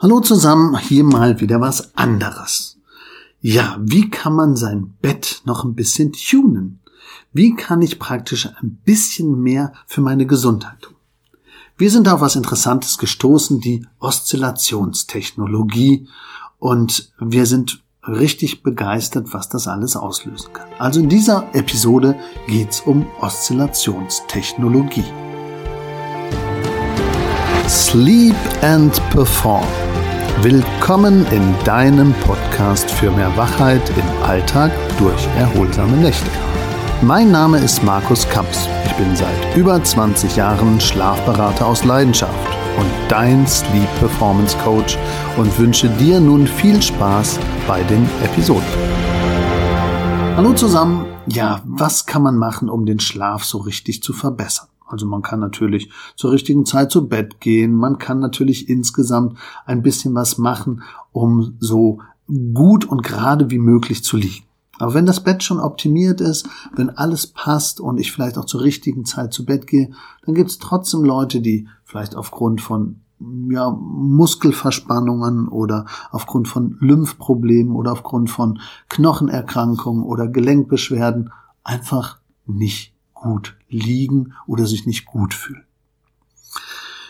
Hallo zusammen, hier mal wieder was anderes. Ja, wie kann man sein Bett noch ein bisschen tunen? Wie kann ich praktisch ein bisschen mehr für meine Gesundheit tun? Wir sind auf was Interessantes gestoßen, die Oszillationstechnologie, und wir sind richtig begeistert, was das alles auslösen kann. Also in dieser Episode geht's um Oszillationstechnologie. Sleep and Perform Willkommen in deinem Podcast für mehr Wachheit im Alltag durch erholsame Nächte. Mein Name ist Markus Kamps. Ich bin seit über 20 Jahren Schlafberater aus Leidenschaft und dein Sleep Performance Coach und wünsche dir nun viel Spaß bei den Episoden. Hallo zusammen. Ja, was kann man machen, um den Schlaf so richtig zu verbessern? Also man kann natürlich zur richtigen Zeit zu Bett gehen, man kann natürlich insgesamt ein bisschen was machen, um so gut und gerade wie möglich zu liegen. Aber wenn das Bett schon optimiert ist, wenn alles passt und ich vielleicht auch zur richtigen Zeit zu Bett gehe, dann gibt es trotzdem Leute, die vielleicht aufgrund von ja, Muskelverspannungen oder aufgrund von Lymphproblemen oder aufgrund von Knochenerkrankungen oder Gelenkbeschwerden einfach nicht gut liegen oder sich nicht gut fühlen.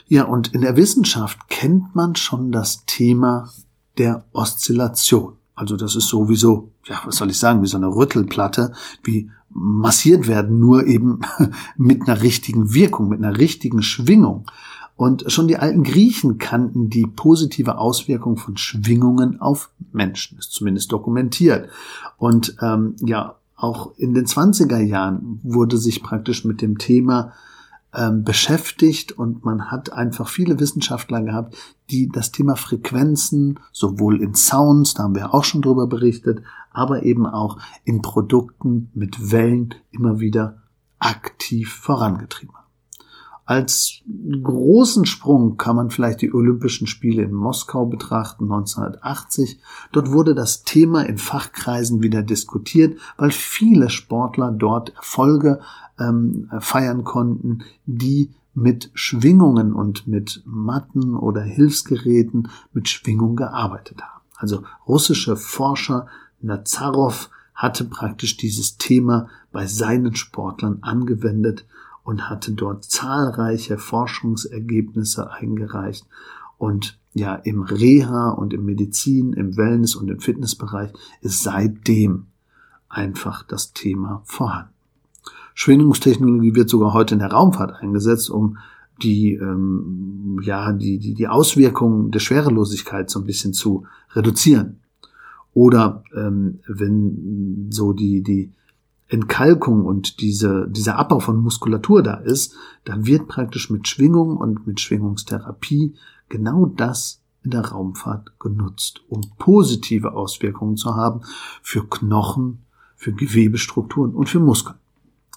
Ja, und in der Wissenschaft kennt man schon das Thema der Oszillation. Also das ist sowieso, ja, was soll ich sagen, wie so eine Rüttelplatte, wie massiert werden, nur eben mit einer richtigen Wirkung, mit einer richtigen Schwingung. Und schon die alten Griechen kannten die positive Auswirkung von Schwingungen auf Menschen, ist zumindest dokumentiert. Und ähm, ja, auch in den 20er Jahren wurde sich praktisch mit dem Thema ähm, beschäftigt und man hat einfach viele Wissenschaftler gehabt, die das Thema Frequenzen sowohl in Sounds, da haben wir auch schon drüber berichtet, aber eben auch in Produkten mit Wellen immer wieder aktiv vorangetrieben haben. Als großen Sprung kann man vielleicht die Olympischen Spiele in Moskau betrachten, 1980. Dort wurde das Thema in Fachkreisen wieder diskutiert, weil viele Sportler dort Erfolge ähm, feiern konnten, die mit Schwingungen und mit Matten oder Hilfsgeräten mit Schwingung gearbeitet haben. Also russische Forscher Nazarov hatte praktisch dieses Thema bei seinen Sportlern angewendet und hatte dort zahlreiche Forschungsergebnisse eingereicht. Und ja, im Reha und im Medizin, im Wellness und im Fitnessbereich ist seitdem einfach das Thema vorhanden. Schwingungstechnologie wird sogar heute in der Raumfahrt eingesetzt, um die, ähm, ja, die, die, die Auswirkungen der Schwerelosigkeit so ein bisschen zu reduzieren. Oder ähm, wenn so die, die Entkalkung und diese, dieser Abbau von Muskulatur da ist, dann wird praktisch mit Schwingung und mit Schwingungstherapie genau das in der Raumfahrt genutzt, um positive Auswirkungen zu haben für Knochen, für Gewebestrukturen und für Muskeln.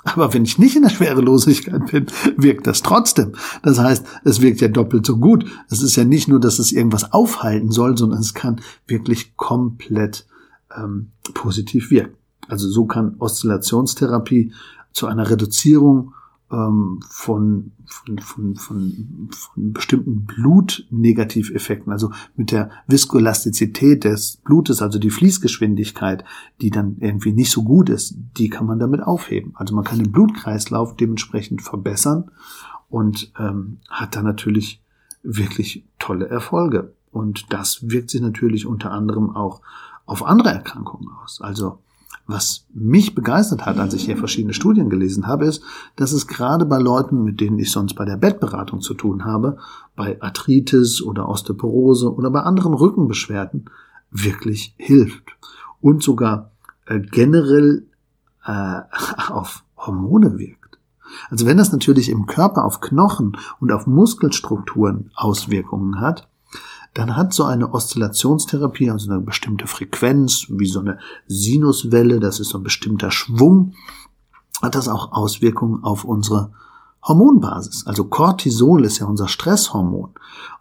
Aber wenn ich nicht in der Schwerelosigkeit bin, wirkt das trotzdem. Das heißt, es wirkt ja doppelt so gut. Es ist ja nicht nur, dass es irgendwas aufhalten soll, sondern es kann wirklich komplett ähm, positiv wirken. Also so kann Oszillationstherapie zu einer Reduzierung ähm, von, von, von, von, von bestimmten Blutnegativeffekten, also mit der Viskolastizität des Blutes, also die Fließgeschwindigkeit, die dann irgendwie nicht so gut ist, die kann man damit aufheben. Also man kann den Blutkreislauf dementsprechend verbessern und ähm, hat dann natürlich wirklich tolle Erfolge. Und das wirkt sich natürlich unter anderem auch auf andere Erkrankungen aus. Also was mich begeistert hat, als ich hier verschiedene Studien gelesen habe, ist, dass es gerade bei Leuten, mit denen ich sonst bei der Bettberatung zu tun habe, bei Arthritis oder Osteoporose oder bei anderen Rückenbeschwerden wirklich hilft und sogar äh, generell äh, auf Hormone wirkt. Also wenn das natürlich im Körper auf Knochen und auf Muskelstrukturen Auswirkungen hat, dann hat so eine Oszillationstherapie, also eine bestimmte Frequenz, wie so eine Sinuswelle, das ist so ein bestimmter Schwung, hat das auch Auswirkungen auf unsere Hormonbasis. Also Cortisol ist ja unser Stresshormon.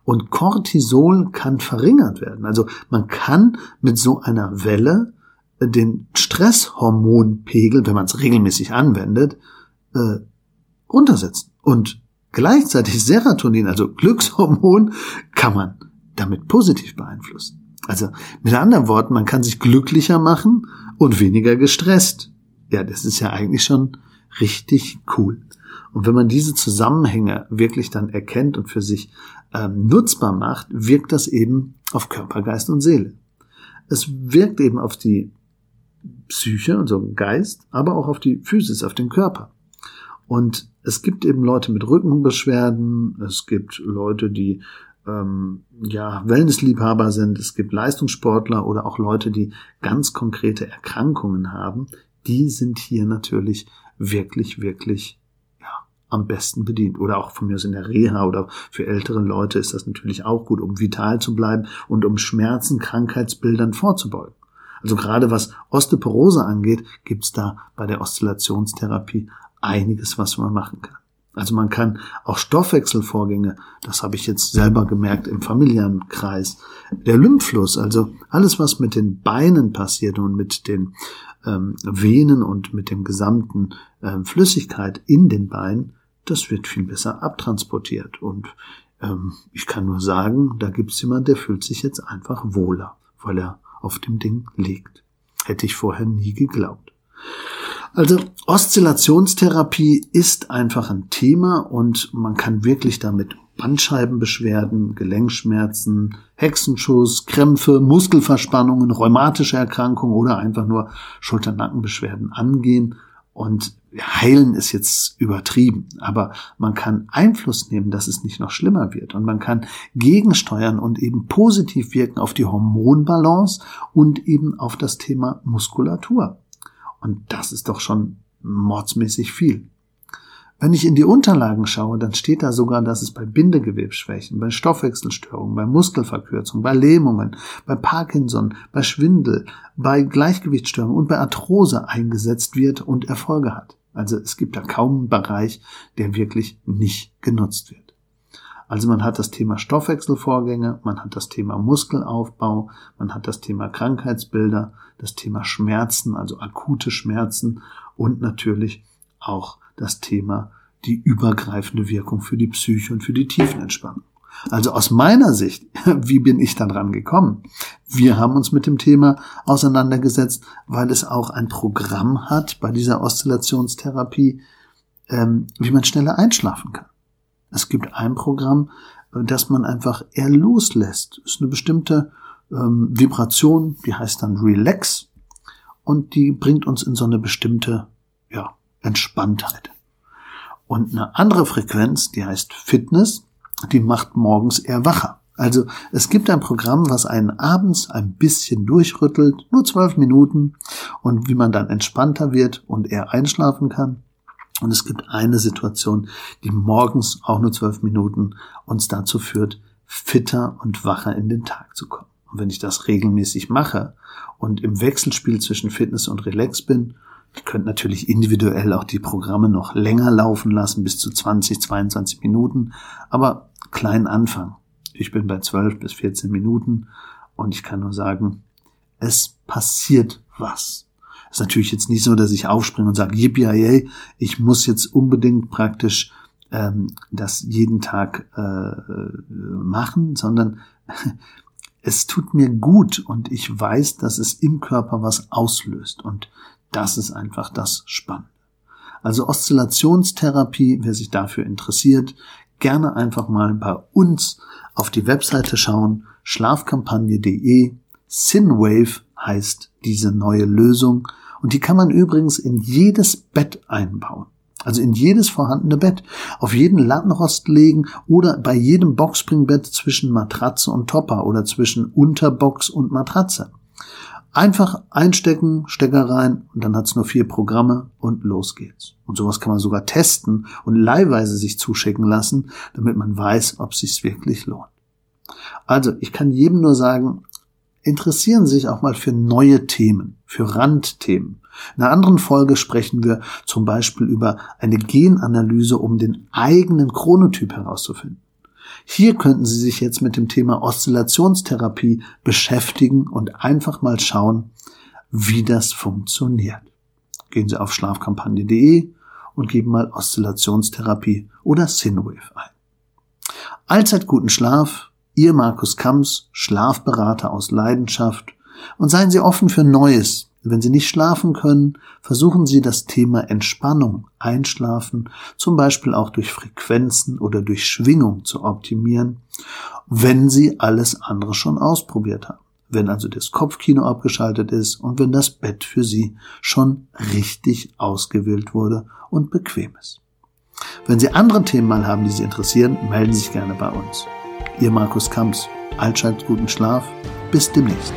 Und Cortisol kann verringert werden. Also man kann mit so einer Welle den Stresshormonpegel, wenn man es regelmäßig anwendet, äh, runtersetzen. Und gleichzeitig Serotonin, also Glückshormon, kann man damit positiv beeinflussen. Also mit anderen Worten, man kann sich glücklicher machen und weniger gestresst. Ja, das ist ja eigentlich schon richtig cool. Und wenn man diese Zusammenhänge wirklich dann erkennt und für sich ähm, nutzbar macht, wirkt das eben auf Körper, Geist und Seele. Es wirkt eben auf die Psyche, also Geist, aber auch auf die Physis, auf den Körper. Und es gibt eben Leute mit Rückenbeschwerden, es gibt Leute, die ähm, ja Wellnessliebhaber sind, es gibt Leistungssportler oder auch Leute, die ganz konkrete Erkrankungen haben. Die sind hier natürlich wirklich, wirklich am besten bedient. Oder auch von mir aus in der Reha oder für ältere Leute ist das natürlich auch gut, um vital zu bleiben und um Schmerzen, Krankheitsbildern vorzubeugen. Also gerade was Osteoporose angeht, gibt's da bei der Oszillationstherapie einiges, was man machen kann. Also man kann auch Stoffwechselvorgänge, das habe ich jetzt selber gemerkt im Familienkreis, der Lymphfluss, also alles, was mit den Beinen passiert und mit den ähm, Venen und mit dem gesamten ähm, Flüssigkeit in den Beinen, das wird viel besser abtransportiert. Und ähm, ich kann nur sagen, da gibt's jemand, der fühlt sich jetzt einfach wohler, weil er auf dem Ding liegt. Hätte ich vorher nie geglaubt. Also Oszillationstherapie ist einfach ein Thema und man kann wirklich damit Bandscheibenbeschwerden, Gelenkschmerzen, Hexenschuss, Krämpfe, Muskelverspannungen, rheumatische Erkrankungen oder einfach nur Schulter-Nackenbeschwerden angehen und heilen ist jetzt übertrieben, aber man kann Einfluss nehmen, dass es nicht noch schlimmer wird und man kann gegensteuern und eben positiv wirken auf die Hormonbalance und eben auf das Thema Muskulatur. Und das ist doch schon mordsmäßig viel. Wenn ich in die Unterlagen schaue, dann steht da sogar, dass es bei Bindegewebsschwächen, bei Stoffwechselstörungen, bei Muskelverkürzung, bei Lähmungen, bei Parkinson, bei Schwindel, bei Gleichgewichtsstörungen und bei Arthrose eingesetzt wird und Erfolge hat. Also es gibt da kaum einen Bereich, der wirklich nicht genutzt wird. Also man hat das Thema Stoffwechselvorgänge, man hat das Thema Muskelaufbau, man hat das Thema Krankheitsbilder, das Thema Schmerzen, also akute Schmerzen und natürlich auch das Thema die übergreifende Wirkung für die Psyche und für die Tiefenentspannung. Also aus meiner Sicht, wie bin ich dann rangekommen? Wir haben uns mit dem Thema auseinandergesetzt, weil es auch ein Programm hat bei dieser Oszillationstherapie, ähm, wie man schneller einschlafen kann. Es gibt ein Programm, das man einfach eher loslässt. Es ist eine bestimmte ähm, Vibration, die heißt dann Relax und die bringt uns in so eine bestimmte ja, Entspanntheit. Und eine andere Frequenz, die heißt Fitness, die macht morgens eher wacher. Also es gibt ein Programm, was einen abends ein bisschen durchrüttelt, nur zwölf Minuten, und wie man dann entspannter wird und eher einschlafen kann. Und es gibt eine Situation, die morgens auch nur zwölf Minuten uns dazu führt, fitter und wacher in den Tag zu kommen. Und wenn ich das regelmäßig mache und im Wechselspiel zwischen Fitness und Relax bin ich könnte natürlich individuell auch die Programme noch länger laufen lassen, bis zu 20, 22 Minuten, aber klein Anfang. Ich bin bei 12 bis 14 Minuten und ich kann nur sagen, es passiert was. Es ist natürlich jetzt nicht so, dass ich aufspringe und sage, yippie ich muss jetzt unbedingt praktisch ähm, das jeden Tag äh, machen, sondern es tut mir gut und ich weiß, dass es im Körper was auslöst. Und das ist einfach das Spannende. Also Oszillationstherapie, wer sich dafür interessiert, gerne einfach mal bei uns auf die Webseite schauen, schlafkampagne.de. Sinwave heißt diese neue Lösung und die kann man übrigens in jedes Bett einbauen. Also in jedes vorhandene Bett, auf jeden Lattenrost legen oder bei jedem Boxspringbett zwischen Matratze und Topper oder zwischen Unterbox und Matratze. Einfach einstecken, Stecker rein und dann hat's nur vier Programme und los geht's. Und sowas kann man sogar testen und leihweise sich zuschicken lassen, damit man weiß, ob es sich wirklich lohnt. Also, ich kann jedem nur sagen, interessieren Sie sich auch mal für neue Themen, für Randthemen. In einer anderen Folge sprechen wir zum Beispiel über eine Genanalyse, um den eigenen Chronotyp herauszufinden. Hier könnten Sie sich jetzt mit dem Thema Oszillationstherapie beschäftigen und einfach mal schauen, wie das funktioniert. Gehen Sie auf schlafkampagne.de und geben mal Oszillationstherapie oder Sinwave ein. Allzeit guten Schlaf. Ihr Markus Kamps, Schlafberater aus Leidenschaft. Und seien Sie offen für Neues. Wenn Sie nicht schlafen können, versuchen Sie das Thema Entspannung, Einschlafen, zum Beispiel auch durch Frequenzen oder durch Schwingung zu optimieren, wenn Sie alles andere schon ausprobiert haben. Wenn also das Kopfkino abgeschaltet ist und wenn das Bett für Sie schon richtig ausgewählt wurde und bequem ist. Wenn Sie andere Themen mal haben, die Sie interessieren, melden Sie sich gerne bei uns. Ihr Markus Kamps. Allzeit guten Schlaf. Bis demnächst.